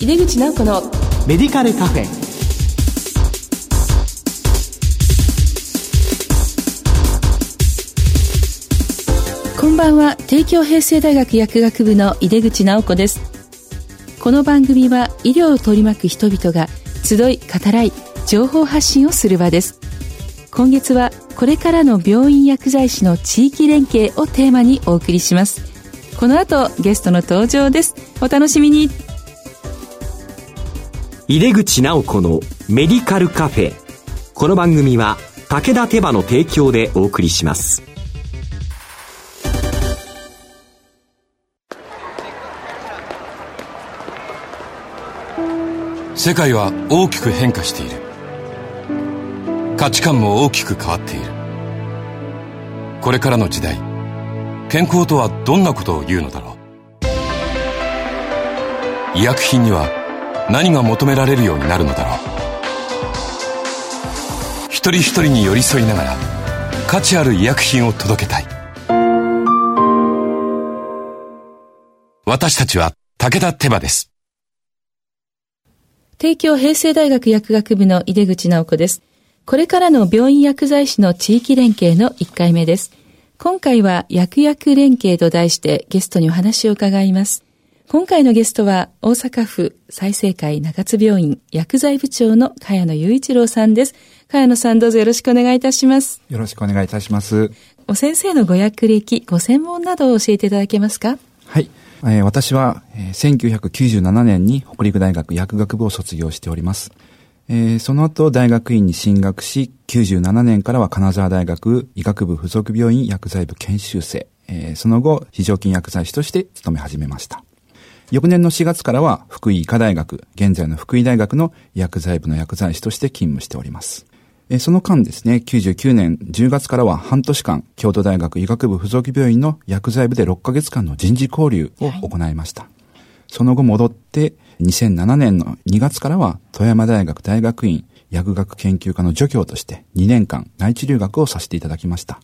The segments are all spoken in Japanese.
井出口直子のメディカルカフェ。こんばんは。帝京平成大学薬学部の井出口直子です。この番組は医療を取り巻く人々が集い語らい情報発信をする場です。今月はこれからの病院薬剤師の地域連携をテーマにお送りします。この後ゲストの登場です。お楽しみに入れ口直子のメディカルカフェ。この番組は武田手羽の提供でお送りします。世界は大きく変化している。価値観も大きく変わっている。これからの時代健康とはどんなことを言うのだろう。医薬品には何が求められるようになるのだろう。一人一人に寄り添いながら価値ある医薬品を届けたい。私たちは武田手羽です。帝京平成大学薬学部の井出口直子です。これからの病院薬剤師の地域連携の1回目です。今回は薬薬連携と題してゲストにお話を伺います。今回のゲストは大阪府再生会中津病院薬剤部長の茅野雄一郎さんです。茅野さんどうぞよろしくお願いいたします。よろしくお願いいたします。お先生のご薬歴、ご専門などを教えていただけますか？はい。えー、私は、えー、1997年に北陸大学薬学部を卒業しております。えー、その後大学院に進学し、97年からは金沢大学医学部附属病院薬剤部研修生、えー、その後非常勤薬剤師として勤め始めました。翌年の4月からは福井医科大学、現在の福井大学の薬剤部の薬剤師として勤務しております。その間ですね、99年10月からは半年間、京都大学医学部附属病院の薬剤部で6ヶ月間の人事交流を行いました。はい、その後戻って、2007年の2月からは富山大学大学院薬学研究科の助教として2年間内地留学をさせていただきました。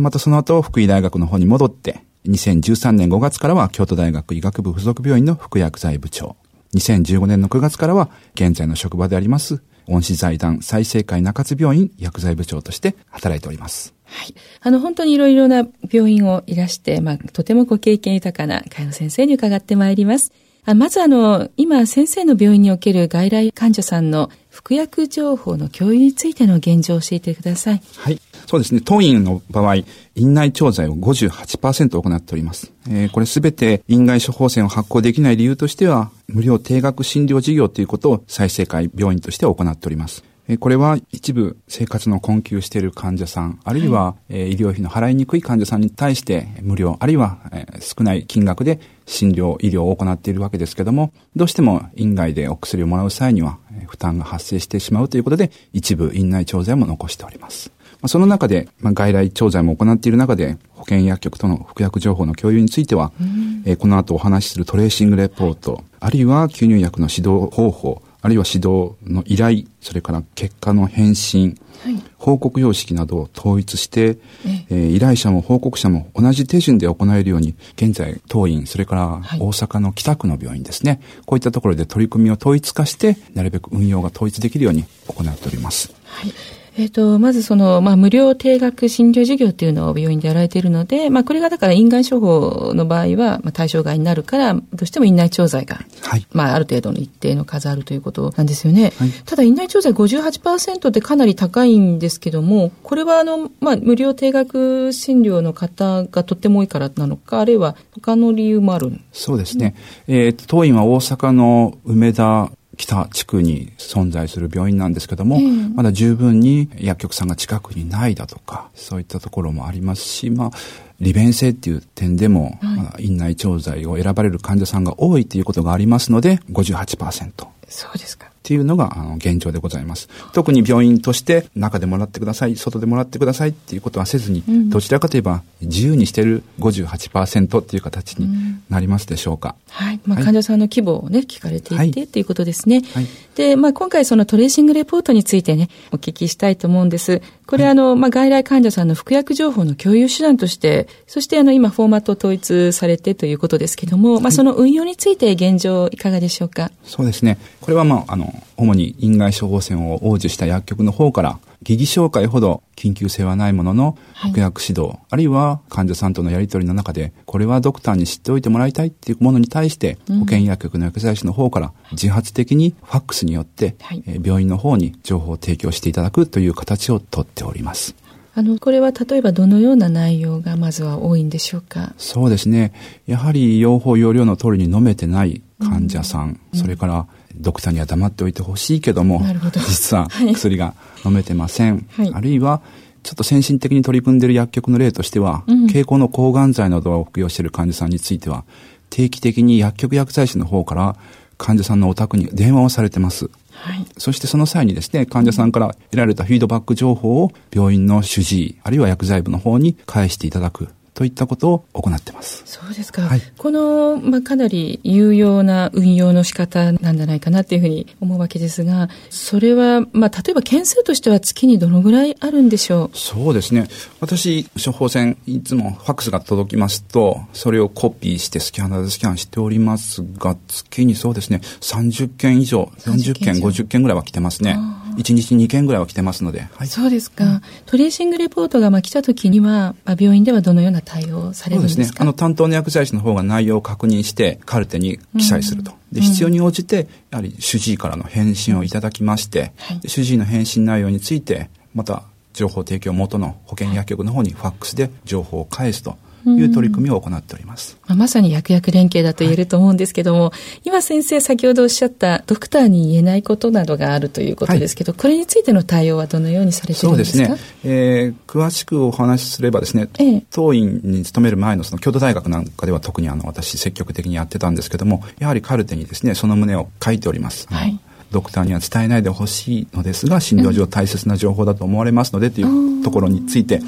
またその後、福井大学の方に戻って、2013年5月からは京都大学医学部附属病院の副薬剤部長。2015年の9月からは現在の職場であります恩師財団再生会中津病院薬剤部長として働いております。はい。あの、本当にいろいろな病院をいらして、まあ、とてもご経験豊かな会の先生に伺ってまいります。あまずあの、今先生の病院における外来患者さんの服薬情報の共有についての現状を教えてください。はい。そうですね。当院の場合、院内調剤を58%行っております。えー、これすべて院外処方箋を発行できない理由としては、無料定額診療事業ということを再生会病院として行っております。これは一部生活の困窮している患者さん、あるいは、医療費の払いにくい患者さんに対して無料、あるいは、少ない金額で診療、医療を行っているわけですけども、どうしても院外でお薬をもらう際には負担が発生してしまうということで、一部院内調剤も残しております。その中で、まあ、外来調剤も行っている中で、保健薬局との服薬情報の共有については、えこの後お話しするトレーシングレポート、あるいは吸入薬の指導方法、あるいは指導の依頼、それから結果の返信、はい、報告様式などを統一して、えー、依頼者も報告者も同じ手順で行えるように、現在、当院、それから大阪の北区の病院ですね、はい、こういったところで取り組みを統一化して、なるべく運用が統一できるように行っております。はいえっ、ー、と、まずその、まあ、無料定額診療事業っていうのを病院でやられているので、まあ、これがだから院外処方の場合は、まあ、対象外になるから、どうしても院内調剤が、はい、まあ、ある程度の一定の数あるということなんですよね。はい、ただ、院内調剤58%ってかなり高いんですけども、これはあの、まあ、無料定額診療の方がとっても多いからなのか、あるいは他の理由もあるそうですね。えー、当院は大阪の梅田北地区に存在する病院なんですけども、まだ十分に薬局さんが近くにないだとか、そういったところもありますし、まあ、利便性っていう点でも、はい、院内調剤を選ばれる患者さんが多いということがありますので、58%。そうですか。っていうのが、あの、現状でございます。特に病院として、中でもらってください、外でもらってくださいっていうことはせずに、うん、どちらかといえば、自由にしてる58%っていう形になりますでしょうか。うん、はい。まあ、患者さんの規模をね、聞かれていて、はい、っていうことですね。はい。で、まあ、今回そのトレーシングレポートについてね、お聞きしたいと思うんです。これ、あの、まあ、外来患者さんの服薬情報の共有手段として、そしてあの、今、フォーマットを統一されてということですけども、まあ、その運用について現状いかがでしょうか？そうですね。これは、まあ、あの、主に院外処方箋を応受した薬局の方から、疑義紹介ほど緊急性はないものの、服薬指導、はい、あるいは患者さんとのやり取りの中で、これはドクターに知っておいてもらいたいっていうものに対して、うん、保健薬局の薬剤師の方から自発的にファックスによって、はい、え病院の方に情報を提供していただくという形をとっております。あの、これは例えばどのような内容がまずは多いんでしょうか？そうですね。やはり用法用量の通りに飲めてない患者さん、うん、それからドクターには黙っておいてほしいけども、ど実は薬が飲めてません。はい、あるいは、ちょっと先進的に取り組んでいる薬局の例としては、うん、経口の抗がん剤などを服用している患者さんについては、定期的に薬局薬剤師の方から患者さんのお宅に電話をされてます。はい、そしてその際にですね、患者さんから得られたフィードバック情報を病院の主治医、あるいは薬剤部の方に返していただく。といったことを行ってます。そうですか。はい、この、まあ、かなり有用な運用の仕方なんじゃないかなっていうふうに思うわけですが、それは、まあ、例えば件数としては月にどのぐらいあるんでしょう？そうですね。私、処方箋、いつもファックスが届きますと、それをコピーしてスキャナーでスキャンしておりますが、月にそうですね、30件以上、40件、50件ぐらいは来てますね。1日2件ぐらいは来てますので。はい、そうですか、うん、トレーシングレポートがまあ来た時には、まあ、病院ではどのような対応されるんですか？そうですね。あの、担当の薬剤師の方が内容を確認して、カルテに記載すると。で、必要に応じて、やはり主治医からの返信をいただきまして、はい、主治医の返信内容について、また、情報提供元の保健薬局の方にファックスで情報を返すと。いう取り組みを行っております。まあ、まさに薬薬連携だと言えると思うんですけども、はい、今先生先ほどおっしゃったドクターに言えないことなどがあるということですけど、はい、これについての対応はどのようにされているんですか？そうですね。えー、詳しくお話しすればですね、ええ、当院に勤める前のその京都大学なんかでは特にあの私積極的にやってたんですけども、やはりカルテにですね、その旨を書いております。はい。ドクターには伝えないでほしいのですが診療上大切な情報だと思われますのでというところについて、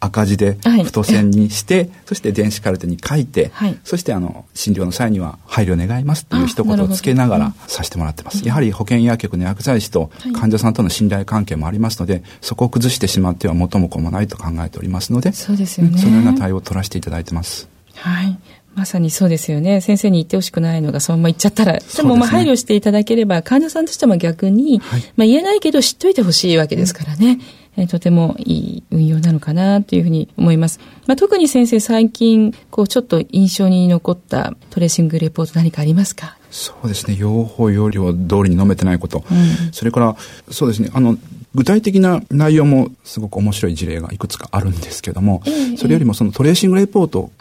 赤字で太線にして、そして電子カルテに書いて、そしてあの診療の際には配慮願いますという一言をつけながらさせてもらってます。やはり保健薬局の薬剤師と患者さんとの信頼関係もありますので、そこを崩してしまっては元も子もないと考えておりますので、そうですよね。そのような対応を取らせていただいてます。はい。まさにそうですよね。先生に言ってほしくないのがそのまま言っちゃったら。でもまあ配慮していただければ、患者さんとしても逆に、はい、まあ言えないけど知っといてほしいわけですからね。うん、えー、とてもいい運用なのかなというふうに思います。まあ、特に先生最近、こうちょっと印象に残ったトレーシングレポート何かありますか？そうですね。用法、用量通りに飲めてないこと。うん、それから、そうですね。あの、具体的な内容もすごく面白い事例がいくつかあるんですけども、えー、それよりもそのトレーシングレポートを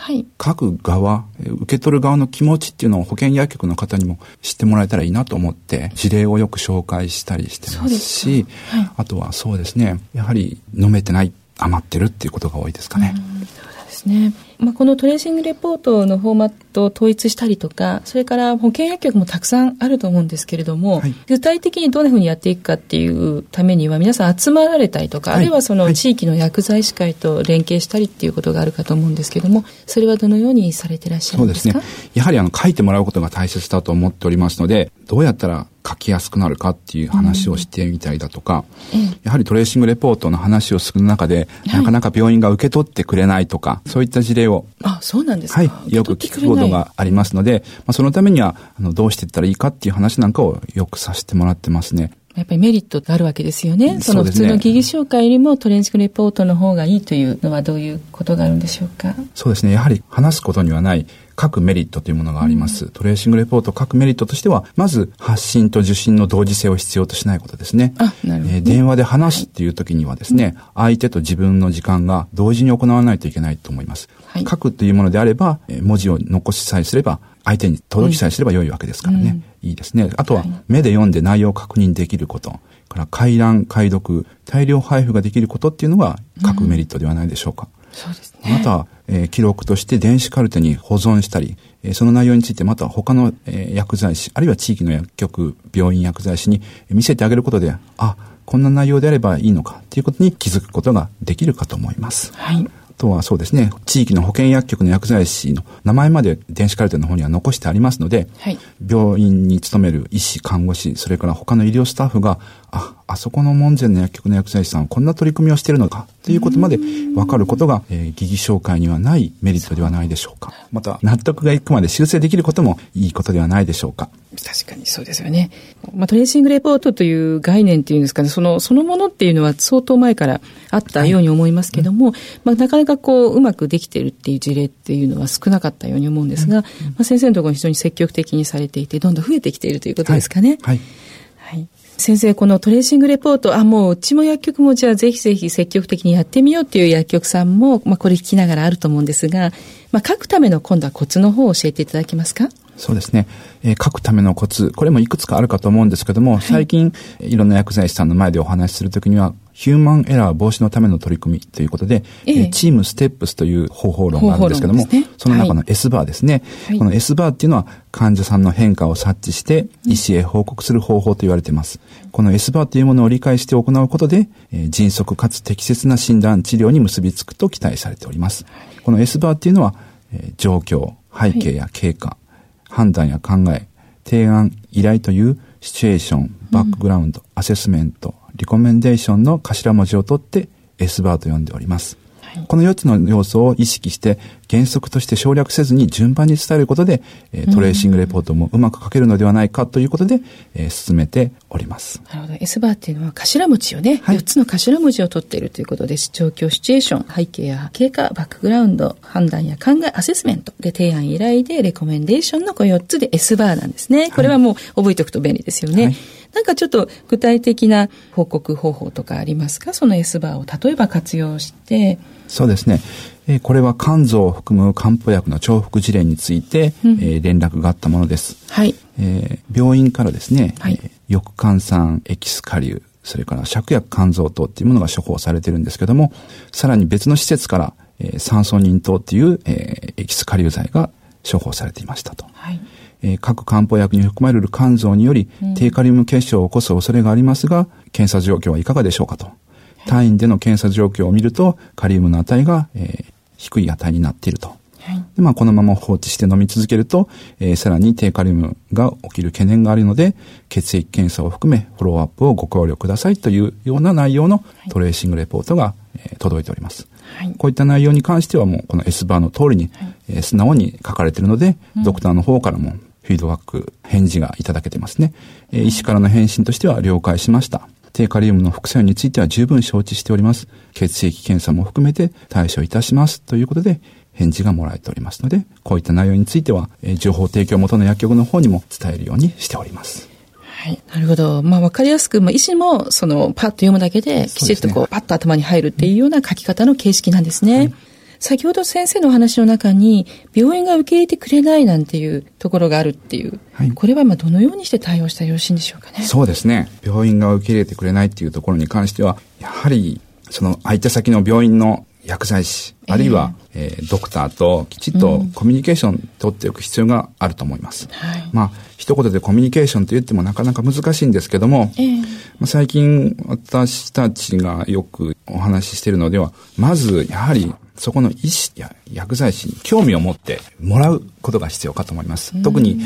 書く側、はい、受け取る側の気持ちっていうのを保健薬局の方にも知ってもらえたらいいなと思って事例をよく紹介したりしてますし、はい、あとはそうですねやはり飲めてない余ってるっていうことが多いですかね。そうですねまあ、このトレーシングレポートのフォーマットを統一したりとか、それから保険薬局もたくさんあると思うんですけれども、はい、具体的にどんなふうにやっていくかっていうためには、皆さん集まられたりとか、はい、あるいはその地域の薬剤師会と連携したりっていうことがあるかと思うんですけれども、それはどのようにされてらっしゃるんですか？そうですね。やはりあの書いてもらうことが大切だと思っておりますので、どうやったら書きやすくなるかっていう話をしてみたりだとか、うん、やはりトレーシングレポートの話をする中で、はい、なかなか病院が受け取ってくれないとか、そういった事例を、あ、そうなんですか。はい、よく聞くことがありますので、まあ、そのためには、あの、どうしていったらいいかっていう話なんかをよくさせてもらってますね。やっぱりメリットってあるわけですよね。その普通の疑義紹介よりもトレンチクレポートの方がいいというのはどういうことがあるんでしょうか？そうですね。やはり話すことにはない各メリットというものがあります。うん、トレーシングレポート各メリットとしては、まず発信と受信の同時性を必要としないことですね。あ、なるほど、えー、電話で話すっていう時にはですね、相手と自分の時間が同時に行わないといけないと思います。はい、書くというものであれば、文字を残しさえすれば、相手に届きさえすれば良いわけですからね。うん、いいですね。あとは、目で読んで内容を確認できること。から回覧、解読、大量配布ができることっていうのが各メリットではないでしょうか。うん、そうですね。また、えー、記録として電子カルテに保存したり、えー、その内容についてまた他の、えー、薬剤師、あるいは地域の薬局、病院薬剤師に見せてあげることで、あ、こんな内容であればいいのかっていうことに気づくことができるかと思います。はい。とはそうですね、地域の保健薬局の薬剤師の名前まで電子カルテの方には残してありますので、はい、病院に勤める医師、看護師、それから他の医療スタッフがあ、あそこの門前の薬局の薬剤師さんはこんな取り組みをしているのかということまで分かることが、えー、疑義紹介にはないメリットではないでしょうか。また、納得がいくまで修正できることもいいことではないでしょうか。確かにそうですよね。まあ、トレーシングレポートという概念っていうんですかね、その、そのものっていうのは相当前からあったように思いますけども、はい、まあ、なかなかこう、うまくできているっていう事例っていうのは少なかったように思うんですが、うん、まあ、先生のところに非常に積極的にされていて、どんどん増えてきているということですかね。はい、はいはい先生、このトレーシングレポート、あ、もううちも薬局もじゃあぜひぜひ積極的にやってみようっていう薬局さんも、まあこれ聞きながらあると思うんですが、まあ書くための今度はコツの方を教えていただけますか？そうですね。えー、書くためのコツ、これもいくつかあるかと思うんですけども、はい、最近、いろんな薬剤師さんの前でお話しするときには、ヒューマンエラー防止のための取り組みということで、ええ、チームステップスという方法論があるんですけども、ね、その中の S バーですね、はい、この S バーっていうのは患者さんの変化を察知して医師へ報告する方法と言われています。この S バーというものを理解して行うことで、えー、迅速かつ適切な診断治療に結びつくと期待されております。この S バーっていうのは、えー、状況、背景や経過、はい、判断や考え、提案、依頼というシチュエーション、バックグラウンド、うん、アセスメント、リコメンデーションの頭文字を取って S バーと呼んでおります。この4つの要素を意識して原則として省略せずに順番に伝えることで、えトレーシングレポートもうまく書けるのではないかということで、えー、進めております。なるほど。S バーっていうのは頭文字をね、はい、4つの頭文字を取っているということで、状況、シチュエーション、背景や経過、バックグラウンド、判断や考え、アセスメントで提案依頼でレコメンデーションのこの4つで S バーなんですね。これはもう覚えておくと便利ですよね。はいなんかちょっと具体的な報告方法とかありますか？その S バーを例えば活用して。そうですね。えー、これは肝臓を含む漢方薬の重複事例について、うん、えー、連絡があったものです。はい。えー、病院からですね、はい、えー、翼肝酸エキスカリそれから芍薬肝臓糖っていうものが処方されてるんですけども、さらに別の施設から、えー、酸素人糖っていう、えー、エキスカリ剤が処方されていましたと。はい。えー、各漢方薬に含まれる肝臓により、低カリウム結晶を起こす恐れがありますが、検査状況はいかがでしょうかと。単位での検査状況を見ると、カリウムの値が、えー、低い値になっていると。はい、でまあ、このまま放置して飲み続けると、えー、さらに低カリウムが起きる懸念があるので、血液検査を含めフォローアップをご考慮くださいというような内容のトレーシングレポートが、えー、届いております。はい、こういった内容に関してはもうこの S バーの通りに、はい、えー、素直に書かれているので、うん、ドクターの方からもフィードバック、返事がいただけてますね。えー、医師からの返信としては了解しました。低カリウムの副作用については十分承知しております。血液検査も含めて対処いたします。ということで、返事がもらえておりますので、こういった内容については、えー、情報提供元の薬局の方にも伝えるようにしております。はい。なるほど。まあ、わかりやすく、まあ、医師も、その、パッと読むだけで、きちっとこう、うね、パッと頭に入るっていうような書き方の形式なんですね。はい先ほど先生のお話の中に、病院が受け入れてくれないなんていうところがあるっていう、はい、これはまあどのようにして対応したらよろしいんでしょうかね？そうですね。病院が受け入れてくれないっていうところに関しては、やはり、その相手先の病院の薬剤師、あるいは、えー、えー、ドクターときちっとコミュニケーション取っておく必要があると思います。うんはい、まあ、一言でコミュニケーションと言ってもなかなか難しいんですけども、えー、まあ、最近私たちがよくお話ししているのでは、まずやはりそこの医師や薬剤師に興味を持ってもらうことが必要かと思います。特に、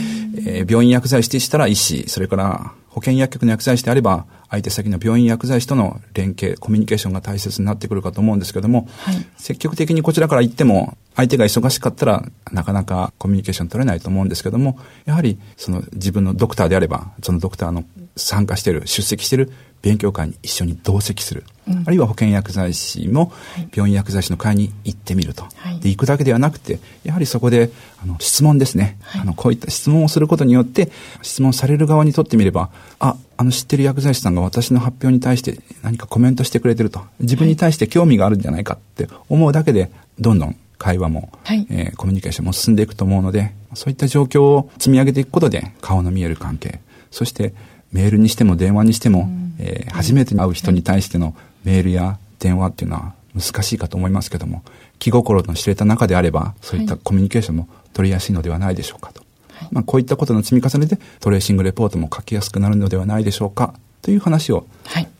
えー、病院薬剤師でしたら医師、それから保健薬局の薬剤師であれば、相手先の病院薬剤師との連携、コミュニケーションが大切になってくるかと思うんですけども、はい、積極的にこちらから行っても、相手が忙しかったらなかなかコミュニケーション取れないと思うんですけども、やはりその自分のドクターであれば、そのドクターの参加している、出席している勉強会に一緒に同席する。うん、あるいは保健薬剤師も病院薬剤師の会に行ってみると。はい、で、行くだけではなくて、やはりそこで、あの、質問ですね。はい、あの、こういった質問をすることによって、質問される側にとってみれば、あ、あの知ってる薬剤師さんが私の発表に対して何かコメントしてくれてると。自分に対して興味があるんじゃないかって思うだけで、どんどん会話も、はい、えー、コミュニケーションも進んでいくと思うので、そういった状況を積み上げていくことで、顔の見える関係、そしてメールにしても電話にしても、うん、えー、初めて会う人に対してのメールや電話っていうのは難しいかと思いますけども、気心の知れた中であれば、そういったコミュニケーションも取りやすいのではないでしょうかと。はい、まあ、こういったことの積み重ねでトレーシングレポートも書きやすくなるのではないでしょうかという話を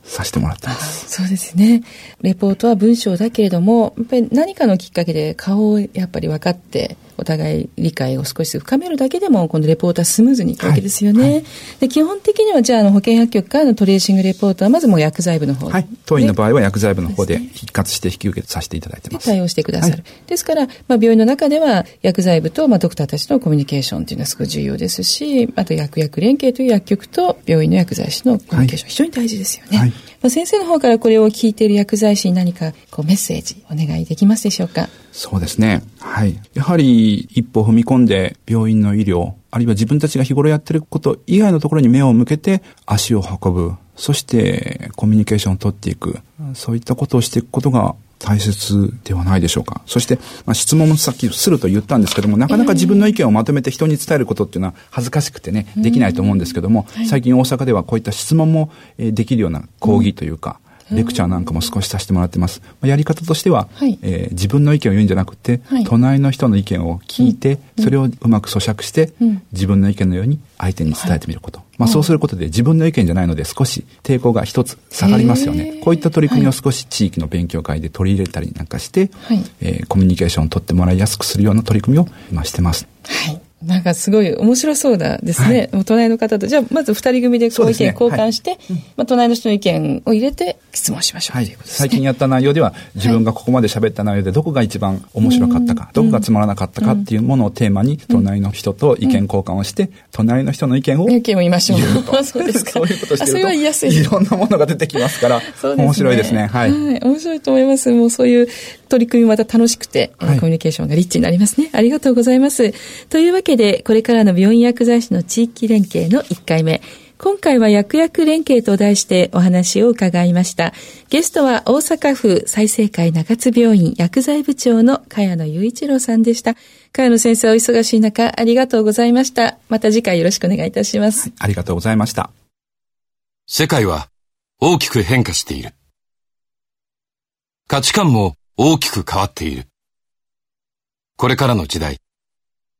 させてもらってます、はい、そうですね。レポートは文章だけれども、やっぱり何かのきっかけで顔をやっぱり分かってお互い理解を少し深めるだけでも、このレポートはスムーズにいくわけですよね。はいはい、で基本的には、じゃあ、あの保健薬局からのトレーシングレポートは、まずもう薬剤部の方はい。当院の場合は薬剤部の方で一括して引き受けさせていただいてます。対応してくださる。はい、ですから、まあ、病院の中では、薬剤部と、まあ、ドクターたちのコミュニケーションというのはすごく重要ですし、あと薬薬連携という薬局と病院の薬剤師のコミュニケーション、非常に大事ですよね。まあ、先生の方からこれを聞いている薬剤師に何かこうメッセージお願いできますでしょうか？そうですね。はい。やはり一歩踏み込んで病院の医療、あるいは自分たちが日頃やってること以外のところに目を向けて足を運ぶ。そしてコミュニケーションを取っていく。そういったことをしていくことが大切ではないでしょうか。そして、まあ、質問もさっきすると言ったんですけども、なかなか自分の意見をまとめて人に伝えることっていうのは恥ずかしくてね、できないと思うんですけども、最近大阪ではこういった質問もできるような講義というか、レクチャーなんかも少しさせてもらってます。やり方としては、はい、えー、自分の意見を言うんじゃなくて、はい、隣の人の意見を聞いて、うん、それをうまく咀嚼して、うん、自分の意見のように相手に伝えてみること。はい、まあそうすることで自分の意見じゃないので少し抵抗が一つ下がりますよね。こういった取り組みを少し地域の勉強会で取り入れたりなんかして、はい、えー、コミュニケーションを取ってもらいやすくするような取り組みを今してます。はいなんかすごい面白そうだですね。はい、隣の方と。じゃあ、まず二人組でこう意見交換して、ねはい、まあ、隣の人の意見を入れて質問しましょう、はい、ね、最近やった内容では、自分がここまで喋った内容でどこが一番面白かったか、どこがつまらなかったかっていうものをテーマに、隣の人と意見交換をして、隣の人の意見を。意見を言いましょう。そうですか。そういうことしてると。それは言いやすい。いろんなものが出てきますから、ね、面白いですね。はい。はい。面白いと思います。もうそういう取り組みまた楽しくて、はい、コミュニケーションがリッチになりますね。ありがとうございます。というわけで、これからの病院薬剤師の地域連携の1回目。今回は薬薬連携と題してお話を伺いました。ゲストは大阪府再生会中津病院薬剤部長の茅野雄一郎さんでした。茅野先生お忙しい中ありがとうございました。また次回よろしくお願いいたします。ありがとうございました。世界は大きく変化している。価値観も大きく変わっている。これからの時代、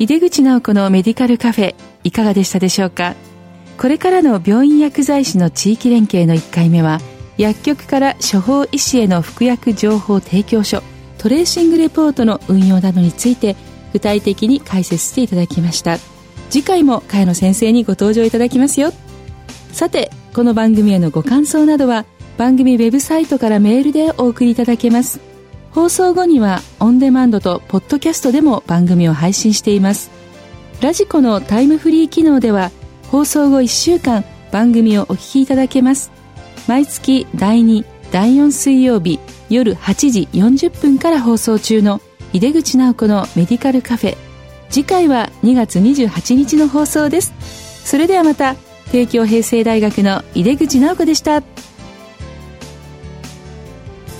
井出口直子のメディカルカフェいかがでしたでしょうか？これからの病院薬剤師の地域連携の1回目は薬局から処方医師への服薬情報提供書トレーシングレポートの運用などについて具体的に解説していただきました。次回も茅野先生にご登場いただきますよ。さてこの番組へのご感想などは番組ウェブサイトからメールでお送りいただけます。放送後にはオンデマンドとポッドキャストでも番組を配信しています。ラジコのタイムフリー機能では放送後1週間番組をお聞きいただけます。毎月第2第4水曜日夜8時40分から放送中の井出口直子のメディカルカフェ。次回は2月28日の放送です。それではまた帝京平成大学の井出口直子でした。